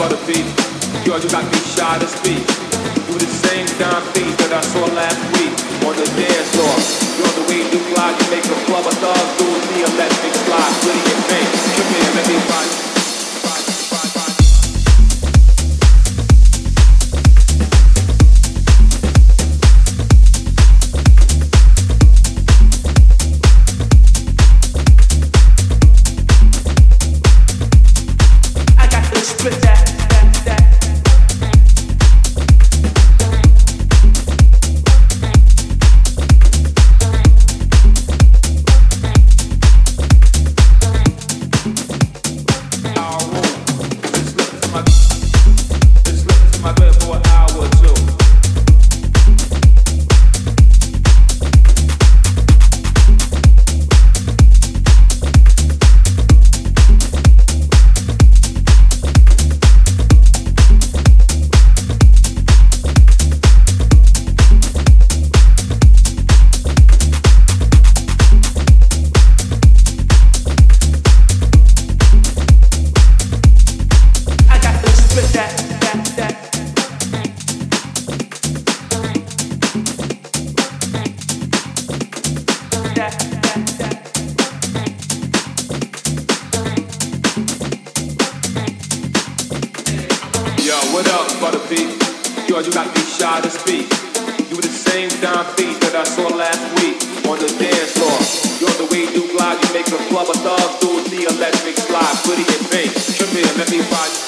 for the beat. Yo, you got me shy to speak. Do the same damn thing that I saw last week on the dance floor. Yo, the way you glide, you make a club of thugs do the electric slide. Pretty in pain. Come here, let me find down beat that I saw last week on the dance floor. You're the way you glide, you make the club a thug, do the electric slide, pretty and pink. Come here, let me ride.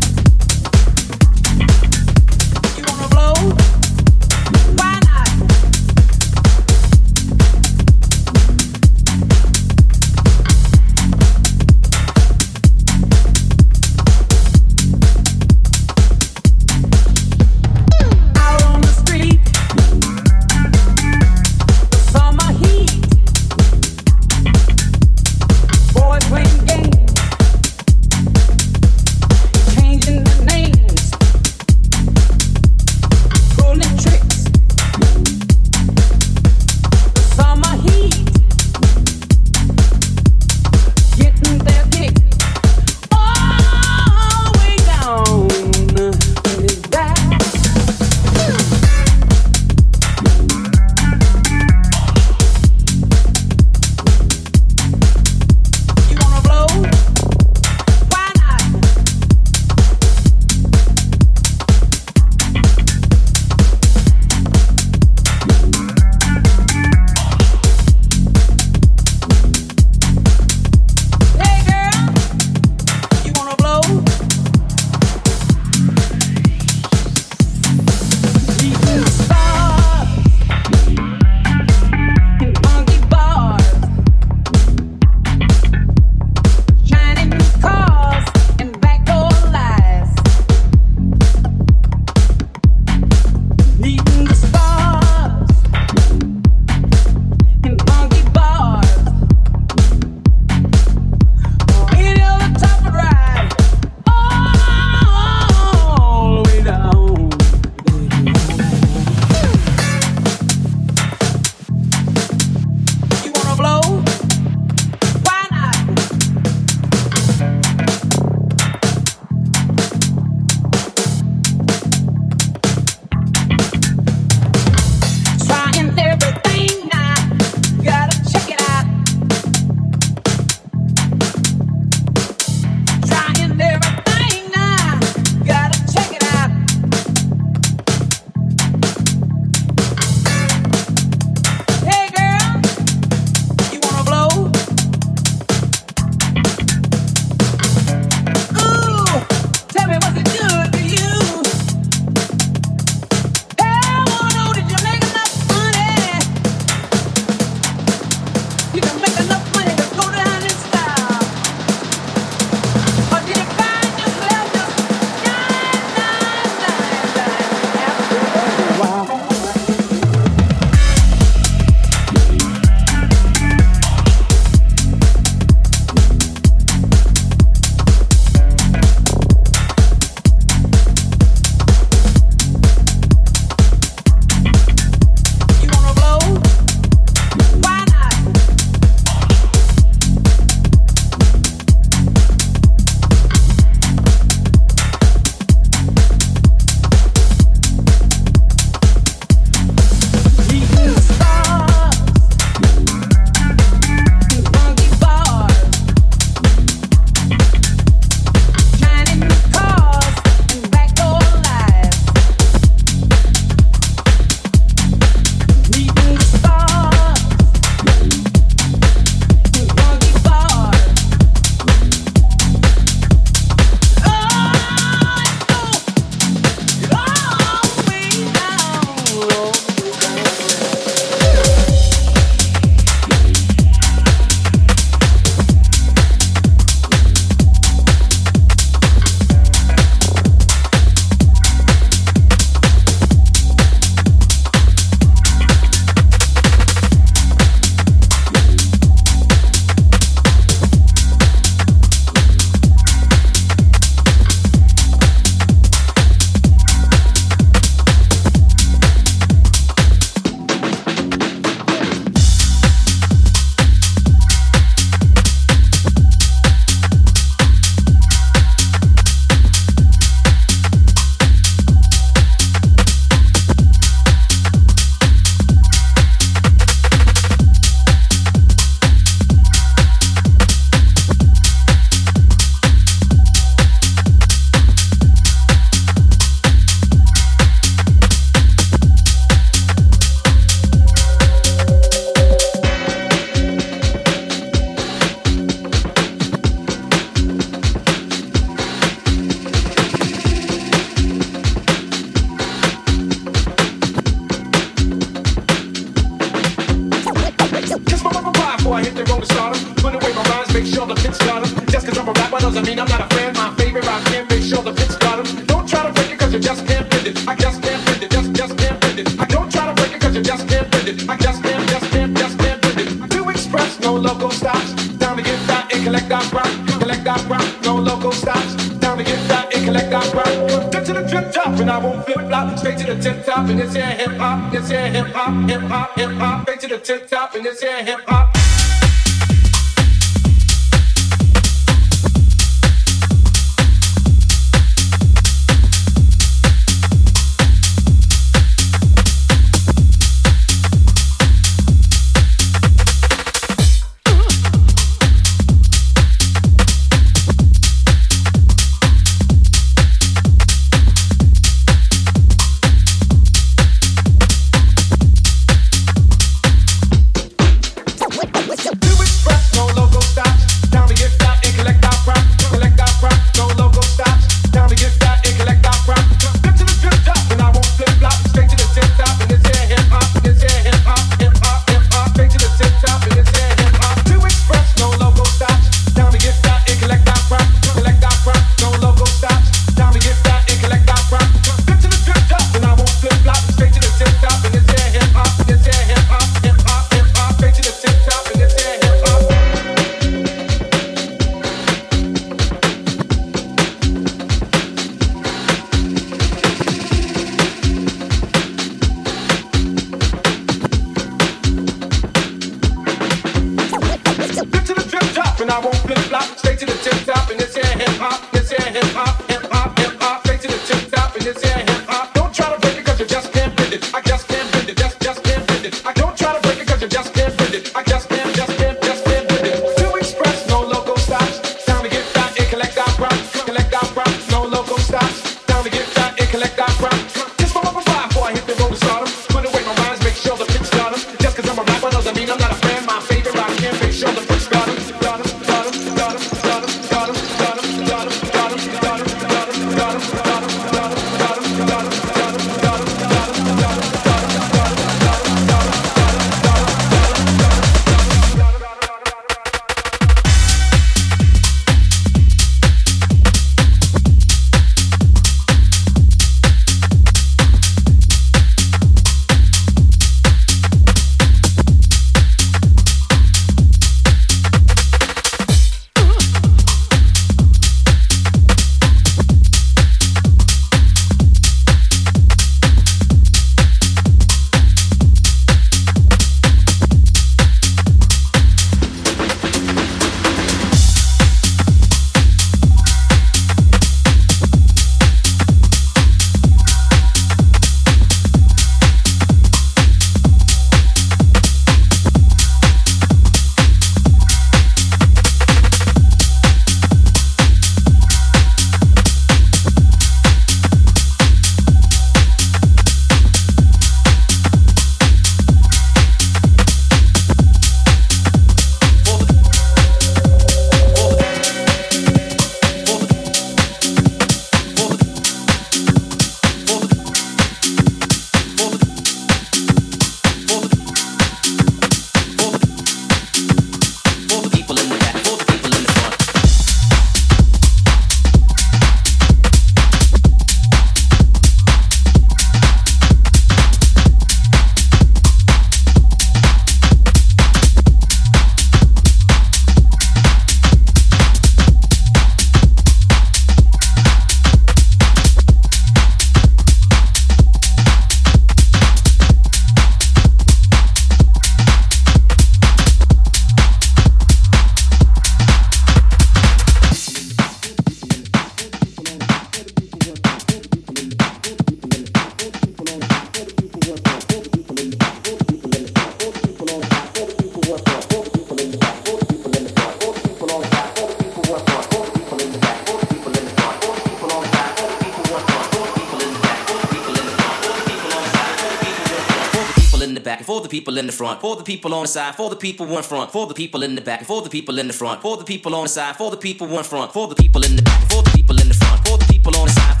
For the people on the side, for the people in front, for the people in the back, for the people in the front, for the people on the side, for the people in front, for the people in the back, for the people in the front, for the people on the side,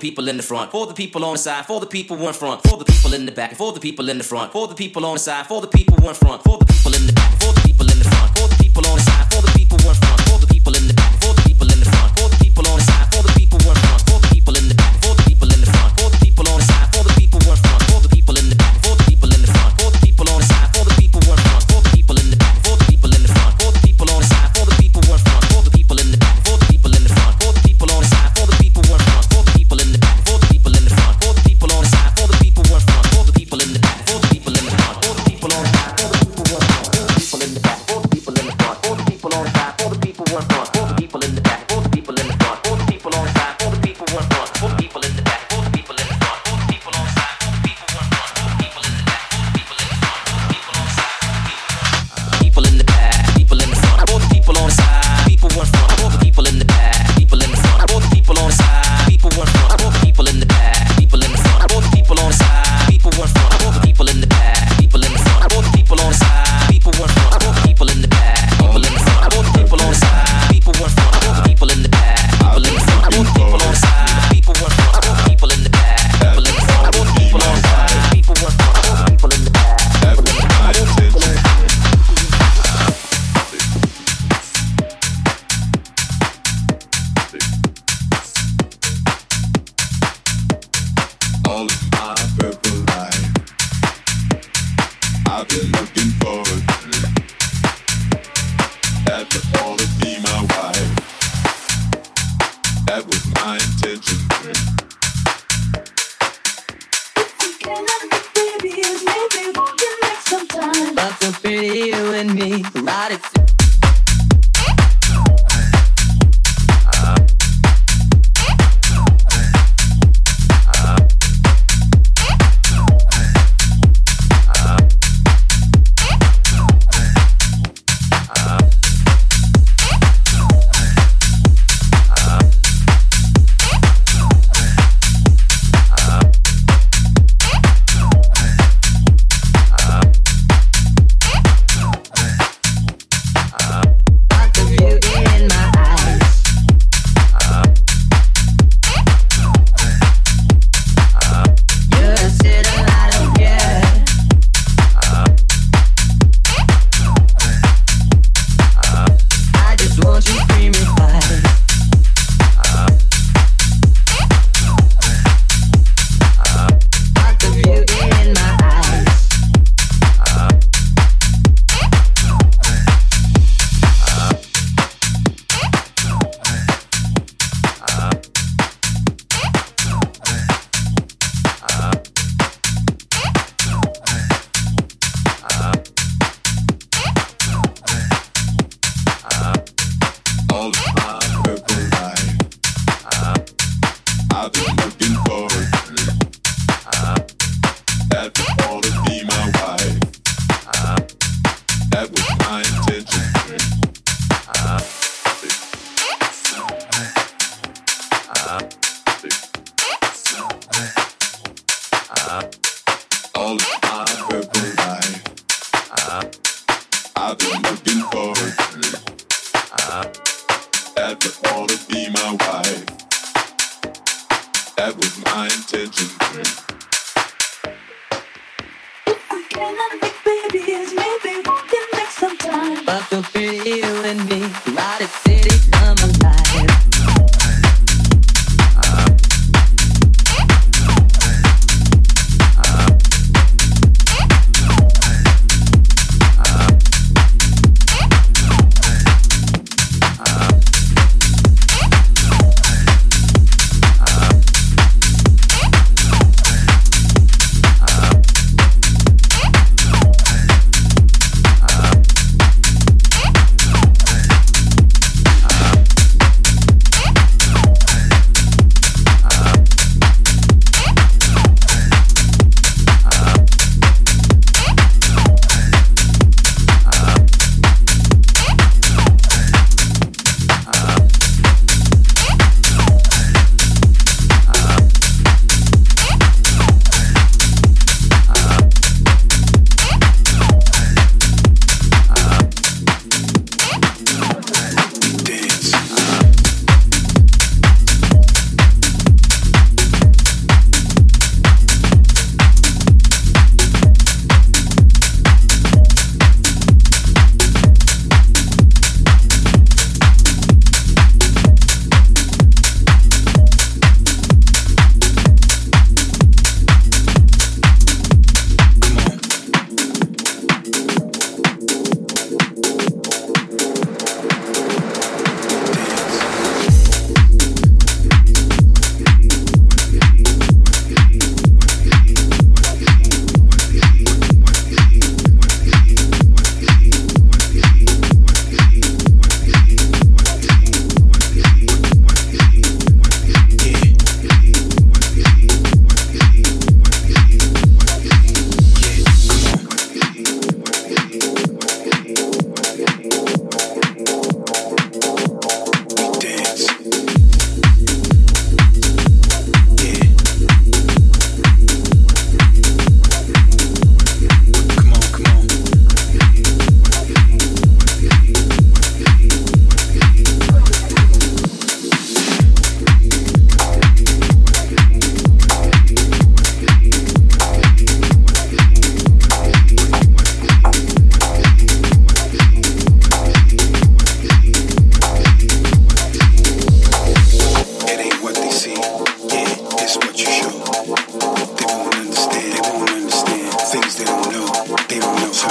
people in the front, for the people on the side, for the people in front, for the people in the back, for the people in the front, for the people on the side, for the people in front, for the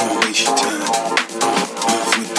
don't waste your time. Off with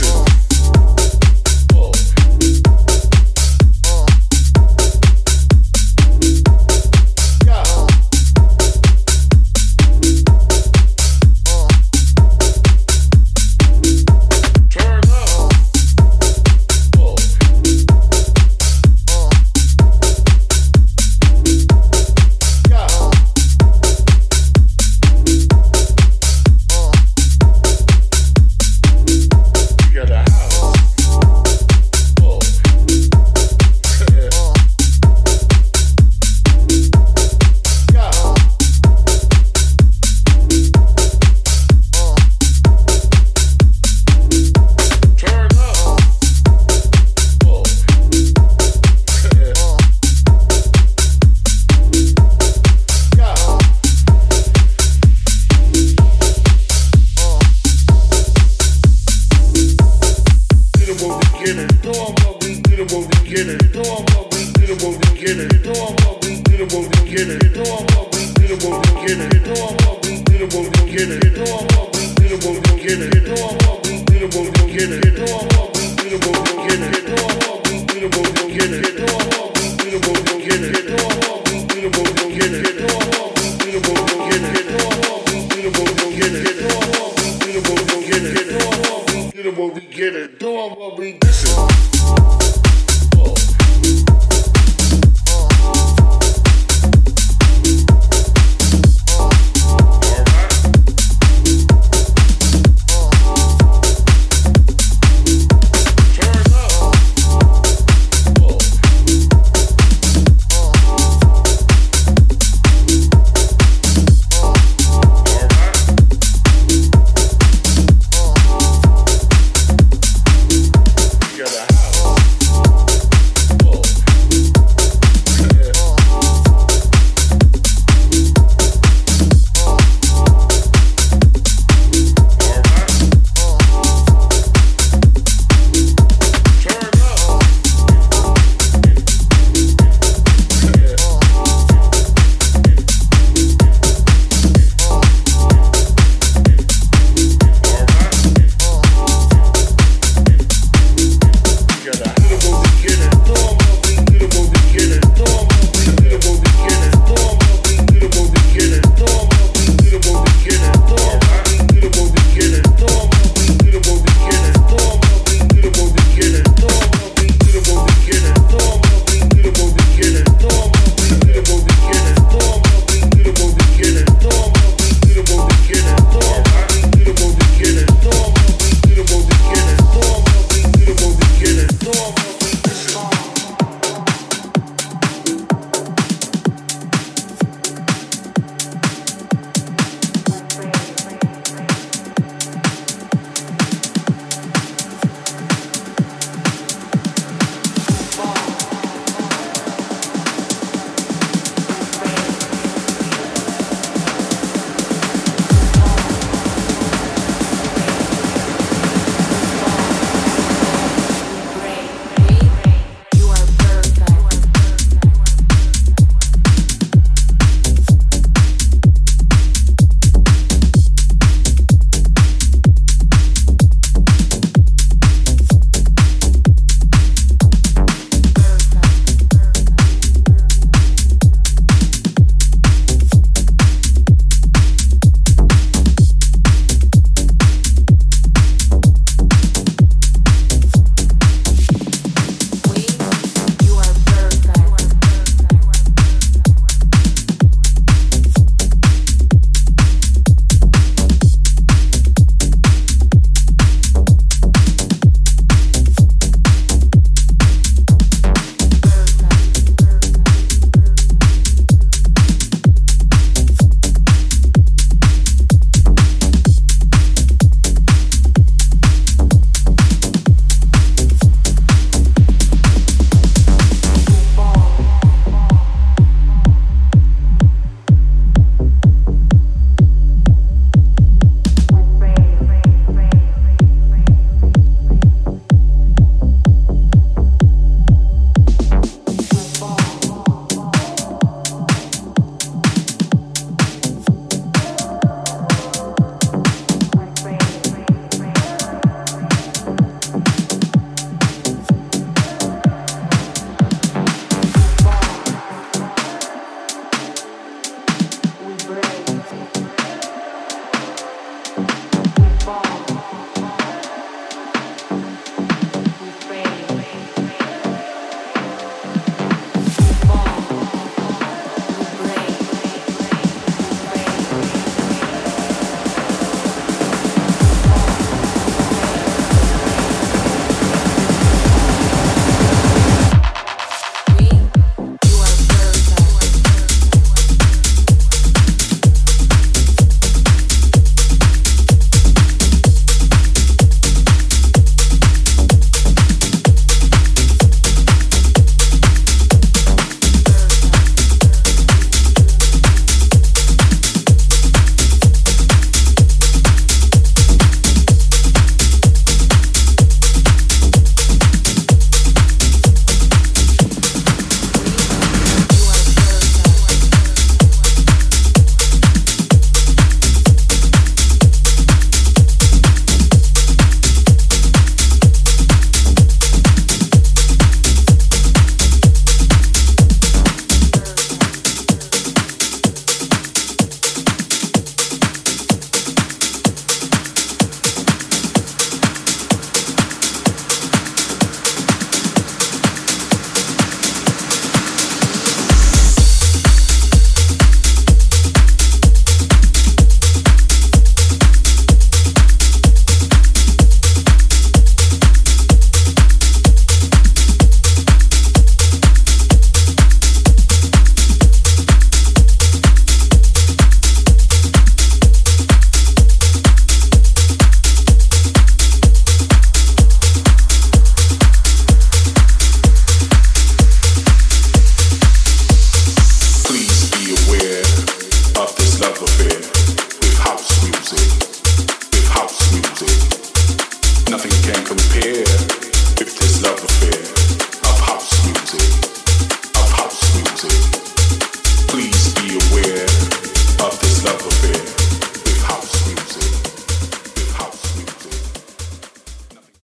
together.